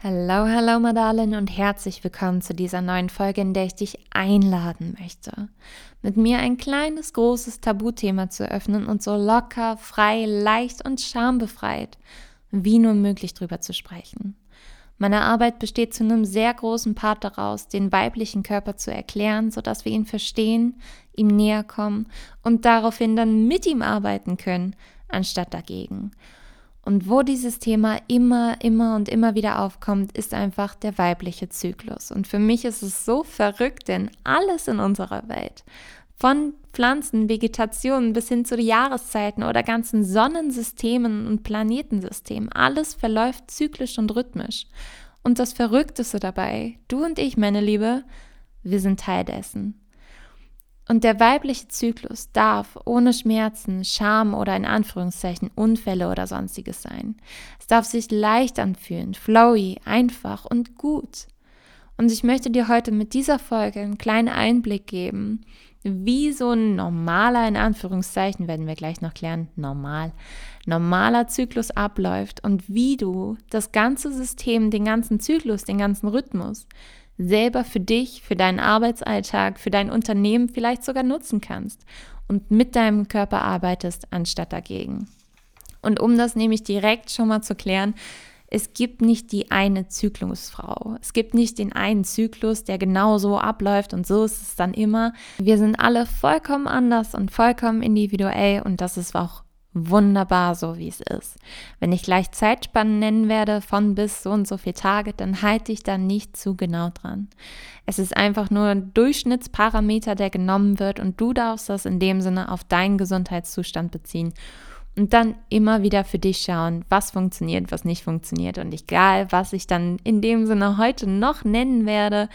Hallo, hallo Madalen und herzlich willkommen zu dieser neuen Folge, in der ich dich einladen möchte, mit mir ein kleines, großes Tabuthema zu öffnen und so locker, frei, leicht und schambefreit wie nur möglich drüber zu sprechen. Meine Arbeit besteht zu einem sehr großen Part daraus, den weiblichen Körper zu erklären, sodass wir ihn verstehen, ihm näher kommen und daraufhin dann mit ihm arbeiten können, anstatt dagegen. Und wo dieses Thema immer, immer und immer wieder aufkommt, ist einfach der weibliche Zyklus. Und für mich ist es so verrückt, denn alles in unserer Welt, von Pflanzen, Vegetation bis hin zu den Jahreszeiten oder ganzen Sonnensystemen und Planetensystemen, alles verläuft zyklisch und rhythmisch. Und das Verrückteste dabei, du und ich, meine Liebe, wir sind Teil dessen. Und der weibliche Zyklus darf ohne Schmerzen, Scham oder in Anführungszeichen Unfälle oder sonstiges sein. Es darf sich leicht anfühlen, flowy, einfach und gut. Und ich möchte dir heute mit dieser Folge einen kleinen Einblick geben, wie so ein normaler, in Anführungszeichen, werden wir gleich noch klären, normal, normaler Zyklus abläuft und wie du das ganze System, den ganzen Zyklus, den ganzen Rhythmus selber für dich, für deinen Arbeitsalltag, für dein Unternehmen vielleicht sogar nutzen kannst und mit deinem Körper arbeitest, anstatt dagegen. Und um das nämlich direkt schon mal zu klären, es gibt nicht die eine Zyklusfrau. Es gibt nicht den einen Zyklus, der genau so abläuft und so ist es dann immer. Wir sind alle vollkommen anders und vollkommen individuell und das ist auch wunderbar so, wie es ist. Wenn ich gleich Zeitspannen nennen werde von bis so und so viele Tage, dann halte ich da nicht zu genau dran. Es ist einfach nur ein Durchschnittsparameter, der genommen wird und du darfst das in dem Sinne auf deinen Gesundheitszustand beziehen und dann immer wieder für dich schauen, was funktioniert, was nicht funktioniert und egal, was ich dann in dem Sinne heute noch nennen werde,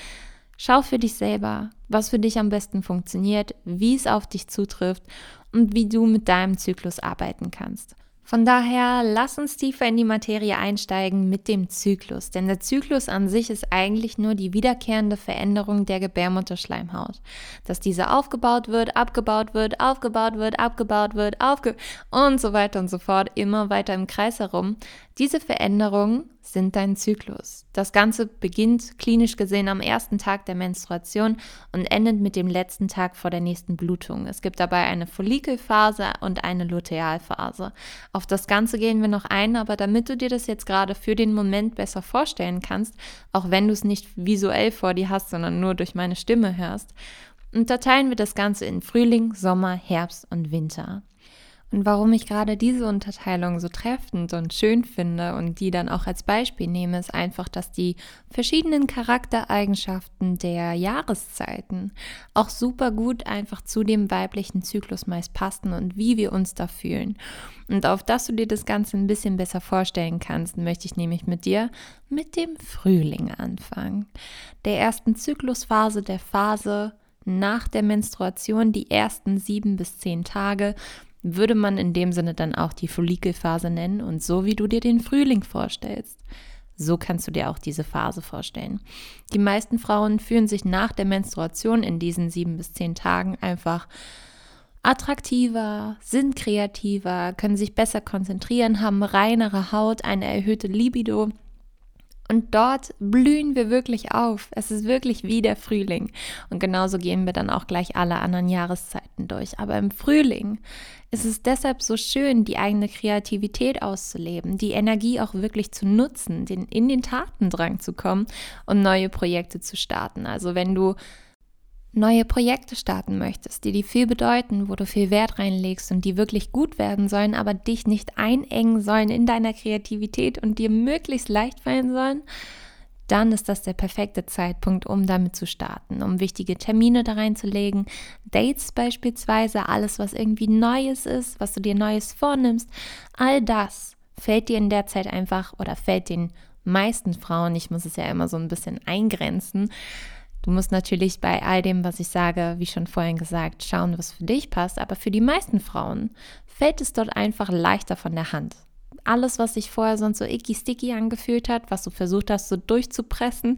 schau für dich selber, was für dich am besten funktioniert, wie es auf dich zutrifft und wie du mit deinem Zyklus arbeiten kannst. Von daher lass uns tiefer in die Materie einsteigen mit dem Zyklus, denn der Zyklus an sich ist eigentlich nur die wiederkehrende Veränderung der Gebärmutterschleimhaut. Dass diese aufgebaut wird, abgebaut wird, aufgebaut wird, abgebaut wird, aufge und so weiter und so fort, immer weiter im Kreis herum. Diese Veränderungen sind dein Zyklus. Das Ganze beginnt klinisch gesehen am ersten Tag der Menstruation und endet mit dem letzten Tag vor der nächsten Blutung. Es gibt dabei eine Follikelphase und eine Lutealphase. Auf das Ganze gehen wir noch ein, aber damit du dir das jetzt gerade für den Moment besser vorstellen kannst, auch wenn du es nicht visuell vor dir hast, sondern nur durch meine Stimme hörst, unterteilen wir das Ganze in Frühling, Sommer, Herbst und Winter. Und warum ich gerade diese Unterteilung so treffend und schön finde und die dann auch als Beispiel nehme, ist einfach, dass die verschiedenen Charaktereigenschaften der Jahreszeiten auch super gut einfach zu dem weiblichen Zyklus meist passen und wie wir uns da fühlen. Und auf das du dir das Ganze ein bisschen besser vorstellen kannst, möchte ich nämlich mit dir mit dem Frühling anfangen. Der ersten Zyklusphase, der Phase nach der Menstruation, die ersten sieben bis zehn Tage, würde man in dem Sinne dann auch die Follikelphase nennen und so wie du dir den Frühling vorstellst. So kannst du dir auch diese Phase vorstellen. Die meisten Frauen fühlen sich nach der Menstruation in diesen sieben bis zehn Tagen einfach attraktiver, sind kreativer, können sich besser konzentrieren, haben reinere Haut, eine erhöhte Libido und dort blühen wir wirklich auf. Es ist wirklich wie der Frühling. Und genauso gehen wir dann auch gleich alle anderen Jahreszeiten durch. Aber im Frühling ist es deshalb so schön, die eigene Kreativität auszuleben, die Energie auch wirklich zu nutzen, den, in den Tatendrang zu kommen und neue Projekte zu starten. Also wenn du neue Projekte starten möchtest, die dir viel bedeuten, wo du viel Wert reinlegst und die wirklich gut werden sollen, aber dich nicht einengen sollen in deiner Kreativität und dir möglichst leicht fallen sollen, dann ist das der perfekte Zeitpunkt, um damit zu starten, um wichtige Termine da reinzulegen, Dates beispielsweise, alles, was irgendwie Neues ist, was du dir Neues vornimmst, all das fällt dir in der Zeit einfach oder fällt den meisten Frauen, ich muss es ja immer so ein bisschen eingrenzen, Du musst natürlich bei all dem, was ich sage, wie schon vorhin gesagt, schauen, was für dich passt. Aber für die meisten Frauen fällt es dort einfach leichter von der Hand. Alles, was sich vorher sonst so icky-sticky angefühlt hat, was du versucht hast, so durchzupressen,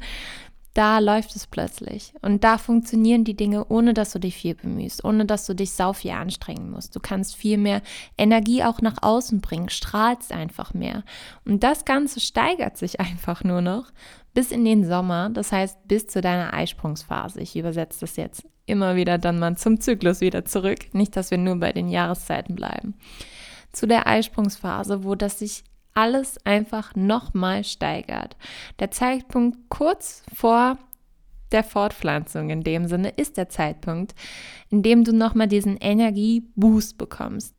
da läuft es plötzlich. Und da funktionieren die Dinge, ohne dass du dich viel bemühst, ohne dass du dich sau viel anstrengen musst. Du kannst viel mehr Energie auch nach außen bringen, strahlst einfach mehr. Und das Ganze steigert sich einfach nur noch bis in den Sommer, das heißt bis zu deiner Eisprungsphase. Ich übersetze das jetzt immer wieder dann mal zum Zyklus wieder zurück. Nicht, dass wir nur bei den Jahreszeiten bleiben. Zu der Eisprungsphase, wo das sich alles einfach nochmal steigert. Der Zeitpunkt kurz vor der Fortpflanzung in dem Sinne ist der Zeitpunkt, in dem du nochmal diesen Energieboost bekommst.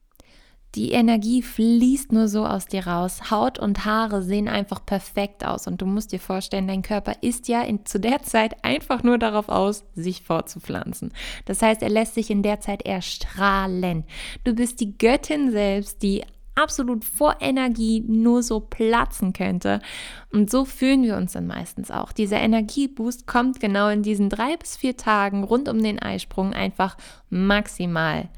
Die Energie fließt nur so aus dir raus. Haut und Haare sehen einfach perfekt aus. Und du musst dir vorstellen, dein Körper ist ja in, zu der Zeit einfach nur darauf aus, sich fortzupflanzen. Das heißt, er lässt sich in der Zeit erstrahlen. Du bist die Göttin selbst, die absolut vor Energie nur so platzen könnte. Und so fühlen wir uns dann meistens auch. Dieser Energieboost kommt genau in diesen drei bis vier Tagen rund um den Eisprung einfach maximal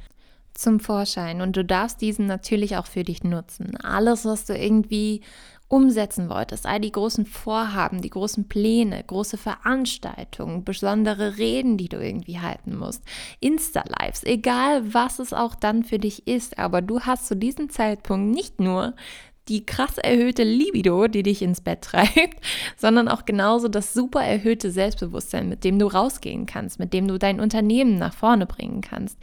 zum Vorschein. Und du darfst diesen natürlich auch für dich nutzen. Alles, was du irgendwie umsetzen wolltest, all die großen Vorhaben, die großen Pläne, große Veranstaltungen, besondere Reden, die du irgendwie halten musst, Insta-Lives, egal was es auch dann für dich ist, aber du hast zu diesem Zeitpunkt nicht nur die krass erhöhte Libido, die dich ins Bett treibt, sondern auch genauso das super erhöhte Selbstbewusstsein, mit dem du rausgehen kannst, mit dem du dein Unternehmen nach vorne bringen kannst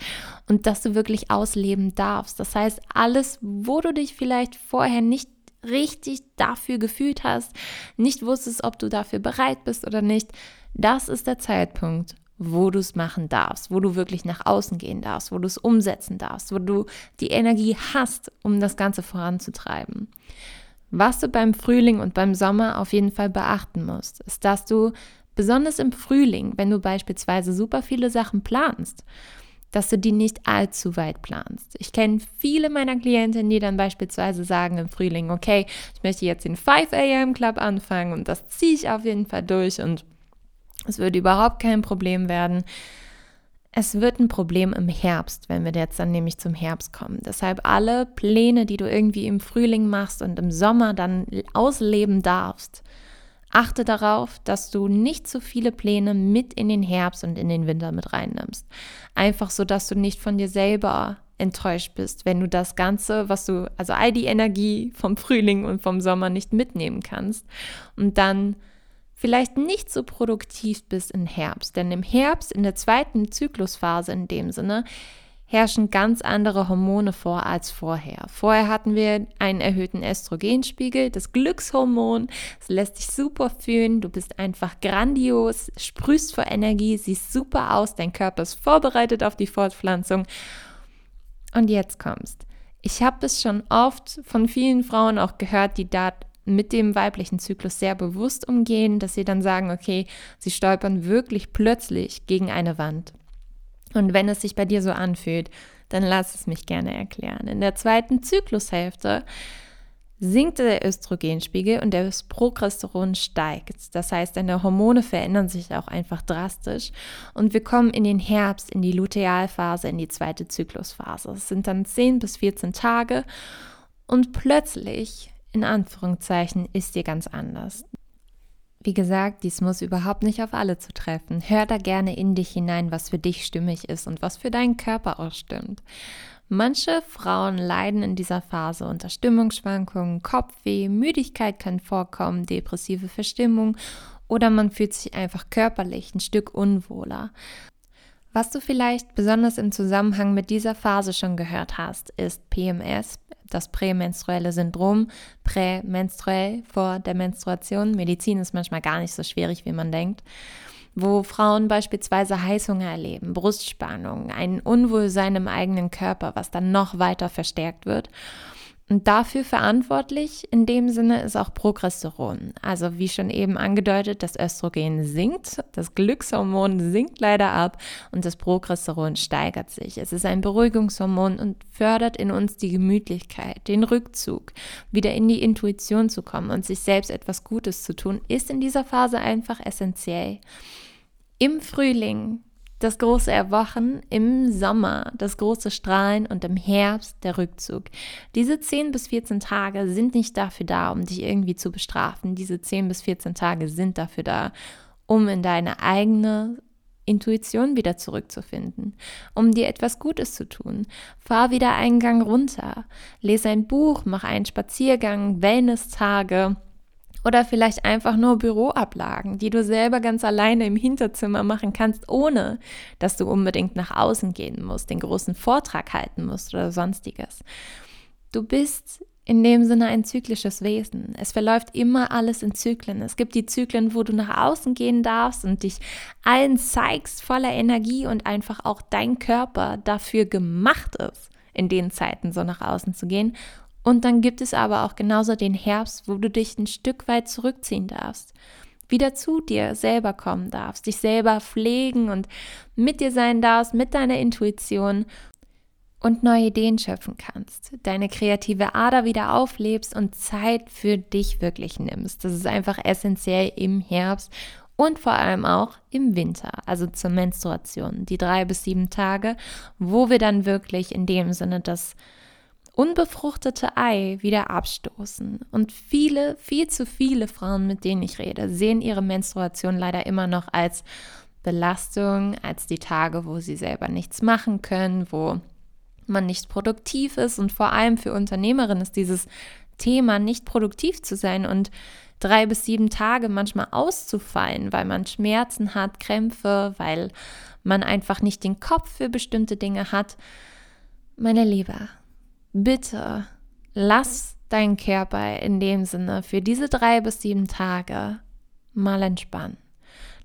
und dass du wirklich ausleben darfst. Das heißt, alles, wo du dich vielleicht vorher nicht richtig dafür gefühlt hast, nicht wusstest, ob du dafür bereit bist oder nicht, das ist der Zeitpunkt, wo du es machen darfst, wo du wirklich nach außen gehen darfst, wo du es umsetzen darfst, wo du die Energie hast, um das Ganze voranzutreiben. Was du beim Frühling und beim Sommer auf jeden Fall beachten musst, ist, dass du besonders im Frühling, wenn du beispielsweise super viele Sachen planst, dass du die nicht allzu weit planst. Ich kenne viele meiner Klientinnen, die dann beispielsweise sagen im Frühling, okay, ich möchte jetzt den 5 a.m. Club anfangen und das ziehe ich auf jeden Fall durch und es würde überhaupt kein Problem werden. Es wird ein Problem im Herbst, wenn wir jetzt dann nämlich zum Herbst kommen. Deshalb alle Pläne, die du irgendwie im Frühling machst und im Sommer dann ausleben darfst, Achte darauf, dass du nicht zu viele Pläne mit in den Herbst und in den Winter mit reinnimmst. Einfach so, dass du nicht von dir selber enttäuscht bist, wenn du das Ganze, was du, also all die Energie vom Frühling und vom Sommer nicht mitnehmen kannst und dann vielleicht nicht so produktiv bist im Herbst. Denn im Herbst, in der zweiten Zyklusphase in dem Sinne, herrschen ganz andere Hormone vor als vorher. Vorher hatten wir einen erhöhten Östrogenspiegel, das Glückshormon. Es lässt dich super fühlen, du bist einfach grandios, sprühst vor Energie, siehst super aus, dein Körper ist vorbereitet auf die Fortpflanzung. Und jetzt kommst. Ich habe es schon oft von vielen Frauen auch gehört, die da mit dem weiblichen Zyklus sehr bewusst umgehen, dass sie dann sagen, okay, sie stolpern wirklich plötzlich gegen eine Wand. Und wenn es sich bei dir so anfühlt, dann lass es mich gerne erklären. In der zweiten Zyklushälfte sinkt der Östrogenspiegel und das Progesteron steigt. Das heißt, deine Hormone verändern sich auch einfach drastisch und wir kommen in den Herbst, in die Lutealphase, in die zweite Zyklusphase. Es sind dann 10 bis 14 Tage und plötzlich, in Anführungszeichen, ist dir ganz anders. Wie gesagt, dies muss überhaupt nicht auf alle zu treffen. Hör da gerne in dich hinein, was für dich stimmig ist und was für deinen Körper auch stimmt. Manche Frauen leiden in dieser Phase unter Stimmungsschwankungen, Kopfweh, Müdigkeit kann vorkommen, depressive Verstimmung oder man fühlt sich einfach körperlich ein Stück unwohler. Was du vielleicht besonders im Zusammenhang mit dieser Phase schon gehört hast, ist PMS, das prämenstruelle Syndrom, prämenstruell vor der Menstruation. Medizin ist manchmal gar nicht so schwierig, wie man denkt wo Frauen beispielsweise Heißhunger erleben, Brustspannung, ein Unwohlsein im eigenen Körper, was dann noch weiter verstärkt wird. Und dafür verantwortlich in dem Sinne ist auch Progesteron. Also wie schon eben angedeutet, das Östrogen sinkt, das Glückshormon sinkt leider ab und das Progesteron steigert sich. Es ist ein Beruhigungshormon und fördert in uns die Gemütlichkeit, den Rückzug, wieder in die Intuition zu kommen und sich selbst etwas Gutes zu tun, ist in dieser Phase einfach essentiell. Im Frühling das große Erwachen, im Sommer das große Strahlen und im Herbst der Rückzug. Diese 10 bis 14 Tage sind nicht dafür da, um dich irgendwie zu bestrafen. Diese 10 bis 14 Tage sind dafür da, um in deine eigene Intuition wieder zurückzufinden, um dir etwas Gutes zu tun. Fahr wieder einen Gang runter, lese ein Buch, mach einen Spaziergang, Wellness-Tage oder vielleicht einfach nur Büroablagen, die du selber ganz alleine im Hinterzimmer machen kannst, ohne dass du unbedingt nach außen gehen musst, den großen Vortrag halten musst oder sonstiges. Du bist in dem Sinne ein zyklisches Wesen. Es verläuft immer alles in Zyklen. Es gibt die Zyklen, wo du nach außen gehen darfst und dich allen zeigst voller Energie und einfach auch dein Körper dafür gemacht ist, in den Zeiten so nach außen zu gehen. Und dann gibt es aber auch genauso den Herbst, wo du dich ein Stück weit zurückziehen darfst, wieder zu dir selber kommen darfst, dich selber pflegen und mit dir sein darfst, mit deiner Intuition und neue Ideen schöpfen kannst, deine kreative Ader wieder auflebst und Zeit für dich wirklich nimmst. Das ist einfach essentiell im Herbst und vor allem auch im Winter, also zur Menstruation, die drei bis sieben Tage, wo wir dann wirklich in dem Sinne das unbefruchtete Ei wieder abstoßen. Und viele, viel zu viele Frauen, mit denen ich rede, sehen ihre Menstruation leider immer noch als Belastung, als die Tage, wo sie selber nichts machen können, wo man nicht produktiv ist. Und vor allem für Unternehmerinnen ist dieses Thema, nicht produktiv zu sein und drei bis sieben Tage manchmal auszufallen, weil man Schmerzen hat, Krämpfe, weil man einfach nicht den Kopf für bestimmte Dinge hat. Meine Liebe, bitte lass deinen Körper in dem Sinne für diese drei bis sieben Tage mal entspannen.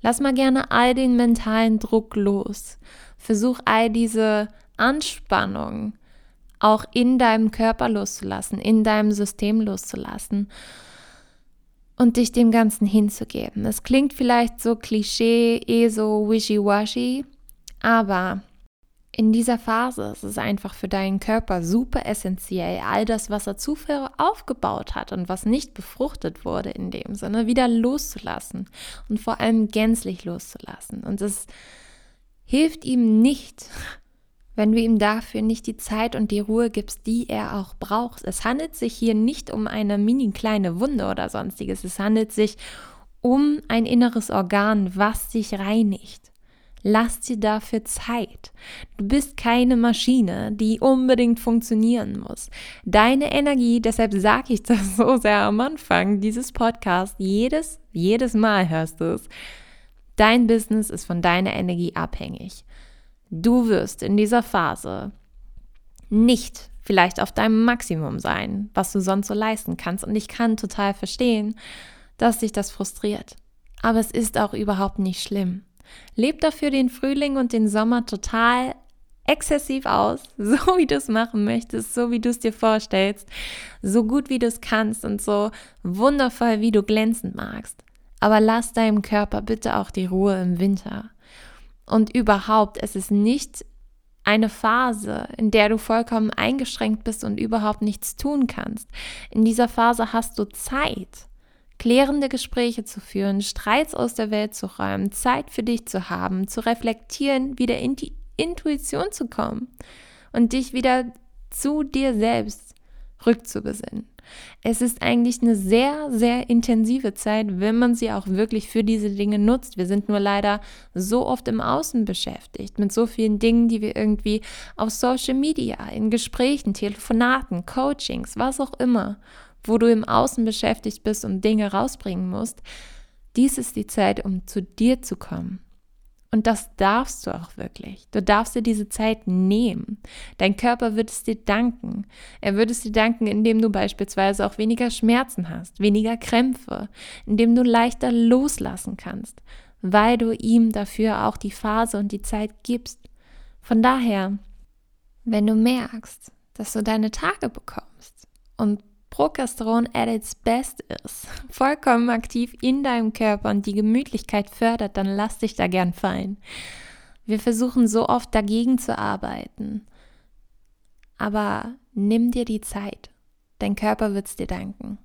Lass mal gerne all den mentalen Druck los. Versuch all diese Anspannung auch in deinem Körper loszulassen, in deinem System loszulassen und dich dem Ganzen hinzugeben. Es klingt vielleicht so klischee, eh so wishy-washy, aber in dieser Phase ist es einfach für deinen Körper super essentiell, all das, was er zuvor aufgebaut hat und was nicht befruchtet wurde in dem Sinne, wieder loszulassen und vor allem gänzlich loszulassen. Und es hilft ihm nicht, wenn du ihm dafür nicht die Zeit und die Ruhe gibst, die er auch braucht. Es handelt sich hier nicht um eine mini kleine Wunde oder sonstiges. Es handelt sich um ein inneres Organ, was sich reinigt. Lass dir dafür Zeit. Du bist keine Maschine, die unbedingt funktionieren muss. Deine Energie, deshalb sage ich das so sehr am Anfang dieses Podcast, jedes, jedes Mal hörst du es. Dein Business ist von deiner Energie abhängig. Du wirst in dieser Phase nicht vielleicht auf deinem Maximum sein, was du sonst so leisten kannst. Und ich kann total verstehen, dass dich das frustriert. Aber es ist auch überhaupt nicht schlimm. Leb dafür den Frühling und den Sommer total exzessiv aus, so wie du es machen möchtest, so wie du es dir vorstellst, so gut wie du es kannst und so wundervoll, wie du glänzend magst. Aber lass deinem Körper bitte auch die Ruhe im Winter. Und überhaupt, es ist nicht eine Phase, in der du vollkommen eingeschränkt bist und überhaupt nichts tun kannst. In dieser Phase hast du Zeit klärende Gespräche zu führen, Streits aus der Welt zu räumen, Zeit für dich zu haben, zu reflektieren, wieder in die Intuition zu kommen und dich wieder zu dir selbst rückzubesinnen. Es ist eigentlich eine sehr, sehr intensive Zeit, wenn man sie auch wirklich für diese Dinge nutzt. Wir sind nur leider so oft im Außen beschäftigt, mit so vielen Dingen, die wir irgendwie auf Social Media, in Gesprächen, Telefonaten, Coachings, was auch immer wo du im Außen beschäftigt bist und Dinge rausbringen musst. Dies ist die Zeit, um zu dir zu kommen. Und das darfst du auch wirklich. Du darfst dir diese Zeit nehmen. Dein Körper wird es dir danken. Er wird es dir danken, indem du beispielsweise auch weniger Schmerzen hast, weniger Krämpfe, indem du leichter loslassen kannst, weil du ihm dafür auch die Phase und die Zeit gibst. Von daher, wenn du merkst, dass du deine Tage bekommst, und Progesteron at its best ist, vollkommen aktiv in deinem Körper und die Gemütlichkeit fördert, dann lass dich da gern fallen. Wir versuchen so oft dagegen zu arbeiten. Aber nimm dir die Zeit. Dein Körper wird es dir danken.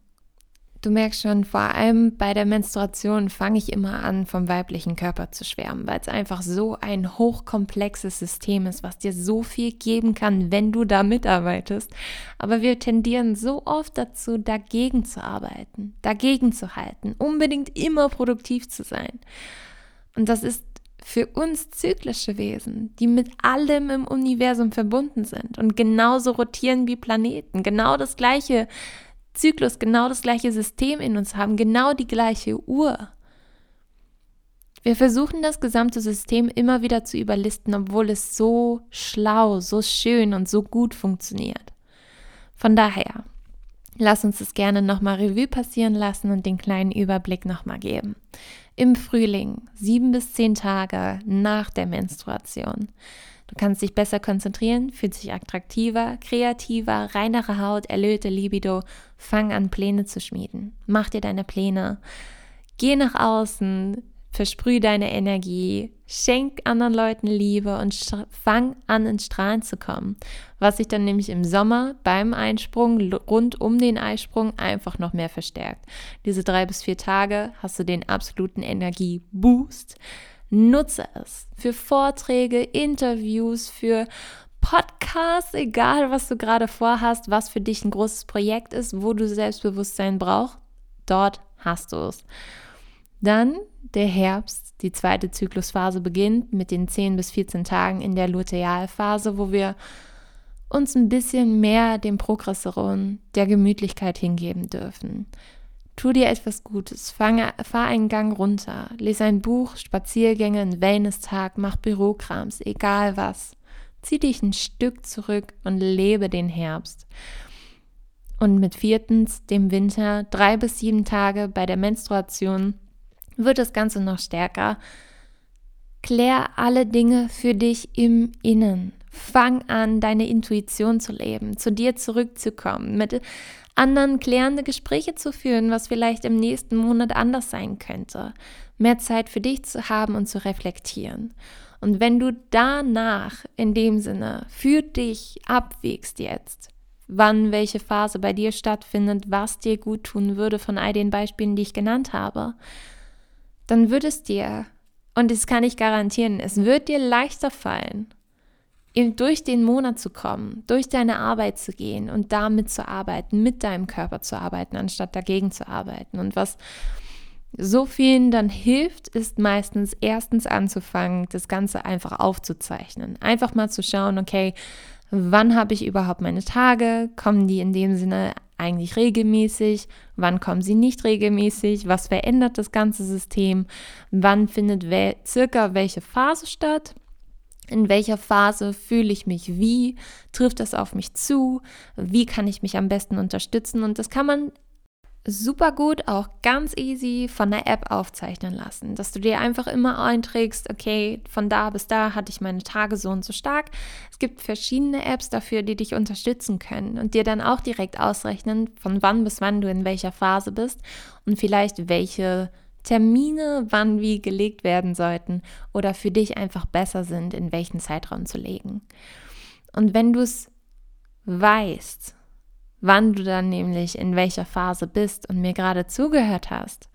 Du merkst schon, vor allem bei der Menstruation fange ich immer an, vom weiblichen Körper zu schwärmen, weil es einfach so ein hochkomplexes System ist, was dir so viel geben kann, wenn du da mitarbeitest. Aber wir tendieren so oft dazu, dagegen zu arbeiten, dagegen zu halten, unbedingt immer produktiv zu sein. Und das ist für uns zyklische Wesen, die mit allem im Universum verbunden sind und genauso rotieren wie Planeten, genau das gleiche Zyklus, genau das gleiche System in uns haben, genau die gleiche Uhr. Wir versuchen das gesamte System immer wieder zu überlisten, obwohl es so schlau, so schön und so gut funktioniert. Von daher, lass uns das gerne nochmal Revue passieren lassen und den kleinen Überblick nochmal geben. Im Frühling, sieben bis zehn Tage nach der Menstruation, Du kannst dich besser konzentrieren, fühlst dich attraktiver, kreativer, reinere Haut, erlöte Libido. Fang an, Pläne zu schmieden. Mach dir deine Pläne. Geh nach außen, versprüh deine Energie, schenk anderen Leuten Liebe und fang an, ins Strahlen zu kommen. Was sich dann nämlich im Sommer beim Einsprung, rund um den Eisprung, einfach noch mehr verstärkt. Diese drei bis vier Tage hast du den absoluten Energieboost. Nutze es für Vorträge, Interviews, für Podcasts, egal was du gerade vorhast, was für dich ein großes Projekt ist, wo du Selbstbewusstsein brauchst. Dort hast du es. Dann der Herbst, die zweite Zyklusphase beginnt mit den 10 bis 14 Tagen in der Lutealphase, wo wir uns ein bisschen mehr dem Progresseron, der Gemütlichkeit hingeben dürfen. Tu dir etwas Gutes, fange, fahr einen Gang runter, lese ein Buch, Spaziergänge, einen Wellness-Tag, mach Bürokrams, egal was. Zieh dich ein Stück zurück und lebe den Herbst. Und mit viertens, dem Winter, drei bis sieben Tage bei der Menstruation, wird das Ganze noch stärker. Klär alle Dinge für dich im Innen. Fang an, deine Intuition zu leben, zu dir zurückzukommen, mit anderen klärende Gespräche zu führen, was vielleicht im nächsten Monat anders sein könnte. Mehr Zeit für dich zu haben und zu reflektieren. Und wenn du danach in dem Sinne für dich abwägst jetzt, wann welche Phase bei dir stattfindet, was dir gut tun würde von all den Beispielen, die ich genannt habe, dann wird es dir, und das kann ich garantieren, es wird dir leichter fallen, durch den Monat zu kommen, durch deine Arbeit zu gehen und damit zu arbeiten, mit deinem Körper zu arbeiten, anstatt dagegen zu arbeiten. Und was so vielen dann hilft, ist meistens erstens anzufangen, das Ganze einfach aufzuzeichnen. Einfach mal zu schauen, okay, wann habe ich überhaupt meine Tage? Kommen die in dem Sinne eigentlich regelmäßig? Wann kommen sie nicht regelmäßig? Was verändert das ganze System? Wann findet circa welche Phase statt? In welcher Phase fühle ich mich wie, trifft das auf mich zu, wie kann ich mich am besten unterstützen? Und das kann man super gut auch ganz easy von der App aufzeichnen lassen, dass du dir einfach immer einträgst, okay, von da bis da hatte ich meine Tage so und so stark. Es gibt verschiedene Apps dafür, die dich unterstützen können und dir dann auch direkt ausrechnen, von wann bis wann du in welcher Phase bist und vielleicht welche Termine wann wie gelegt werden sollten oder für dich einfach besser sind, in welchen Zeitraum zu legen. Und wenn du es weißt, wann du dann nämlich in welcher Phase bist und mir gerade zugehört hast,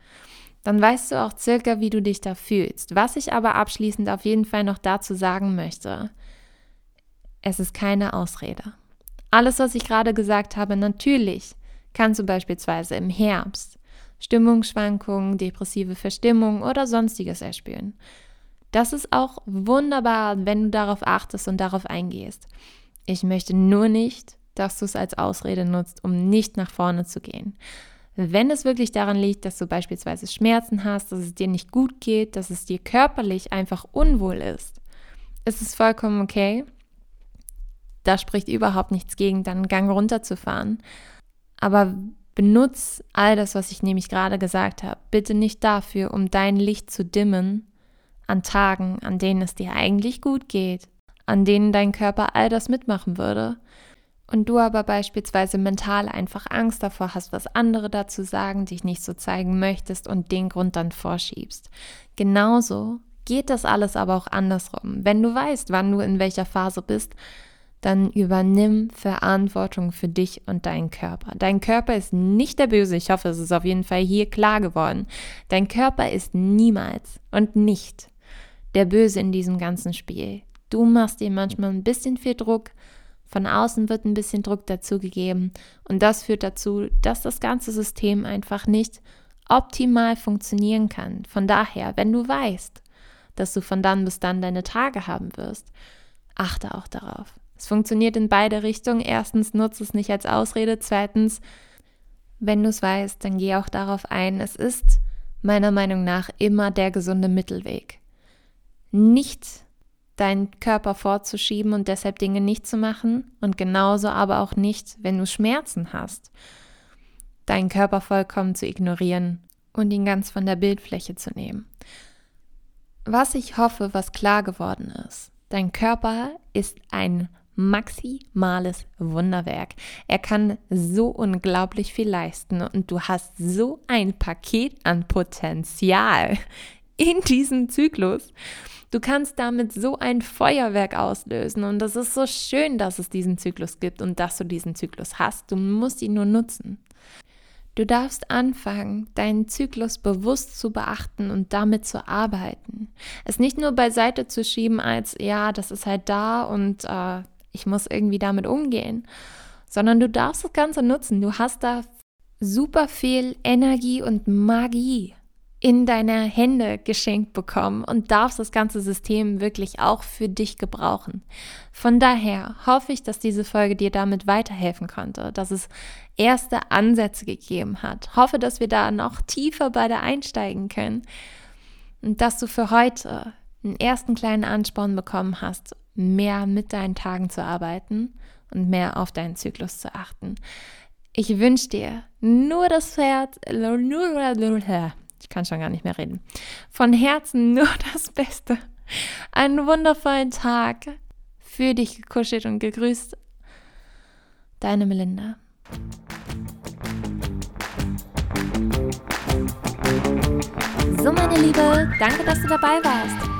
dann weißt du auch circa, wie du dich da fühlst. Was ich aber abschließend auf jeden Fall noch dazu sagen möchte, es ist keine Ausrede. Alles, was ich gerade gesagt habe, natürlich kannst du beispielsweise im Herbst Stimmungsschwankungen, depressive Verstimmung oder sonstiges erspüren. Das ist auch wunderbar, wenn du darauf achtest und darauf eingehst. Ich möchte nur nicht, dass du es als Ausrede nutzt, um nicht nach vorne zu gehen. Wenn es wirklich daran liegt, dass du beispielsweise Schmerzen hast, dass es dir nicht gut geht, dass es dir körperlich einfach unwohl ist, ist es vollkommen okay. Da spricht überhaupt nichts gegen, dann einen Gang runterzufahren. Aber Benutz all das, was ich nämlich gerade gesagt habe, bitte nicht dafür, um dein Licht zu dimmen an Tagen, an denen es dir eigentlich gut geht, an denen dein Körper all das mitmachen würde. und du aber beispielsweise mental einfach Angst davor hast, was andere dazu sagen, dich nicht so zeigen möchtest und den Grund dann vorschiebst. Genauso geht das alles aber auch andersrum. Wenn du weißt, wann du in welcher Phase bist, dann übernimm Verantwortung für dich und deinen Körper. Dein Körper ist nicht der Böse. Ich hoffe, es ist auf jeden Fall hier klar geworden. Dein Körper ist niemals und nicht der Böse in diesem ganzen Spiel. Du machst dir manchmal ein bisschen viel Druck, von außen wird ein bisschen Druck dazugegeben und das führt dazu, dass das ganze System einfach nicht optimal funktionieren kann. Von daher, wenn du weißt, dass du von dann bis dann deine Tage haben wirst, achte auch darauf. Es funktioniert in beide Richtungen. Erstens, nutze es nicht als Ausrede. Zweitens, wenn du es weißt, dann geh auch darauf ein. Es ist meiner Meinung nach immer der gesunde Mittelweg. Nicht deinen Körper vorzuschieben und deshalb Dinge nicht zu machen und genauso aber auch nicht, wenn du Schmerzen hast, deinen Körper vollkommen zu ignorieren und ihn ganz von der Bildfläche zu nehmen. Was ich hoffe, was klar geworden ist, dein Körper ist ein maximales Wunderwerk. Er kann so unglaublich viel leisten und du hast so ein Paket an Potenzial in diesem Zyklus. Du kannst damit so ein Feuerwerk auslösen und das ist so schön, dass es diesen Zyklus gibt und dass du diesen Zyklus hast. Du musst ihn nur nutzen. Du darfst anfangen, deinen Zyklus bewusst zu beachten und damit zu arbeiten. Es nicht nur beiseite zu schieben als, ja, das ist halt da und äh, ich muss irgendwie damit umgehen, sondern du darfst das Ganze nutzen. Du hast da super viel Energie und Magie in deine Hände geschenkt bekommen und darfst das ganze System wirklich auch für dich gebrauchen. Von daher hoffe ich, dass diese Folge dir damit weiterhelfen konnte, dass es erste Ansätze gegeben hat. Hoffe, dass wir da noch tiefer beide einsteigen können und dass du für heute einen ersten kleinen Ansporn bekommen hast, mehr mit deinen Tagen zu arbeiten und mehr auf deinen Zyklus zu achten. Ich wünsche dir nur das Herz, ich kann schon gar nicht mehr reden. Von Herzen nur das Beste. Einen wundervollen Tag. Für dich gekuschelt und gegrüßt. Deine Melinda. So, meine Liebe, danke, dass du dabei warst.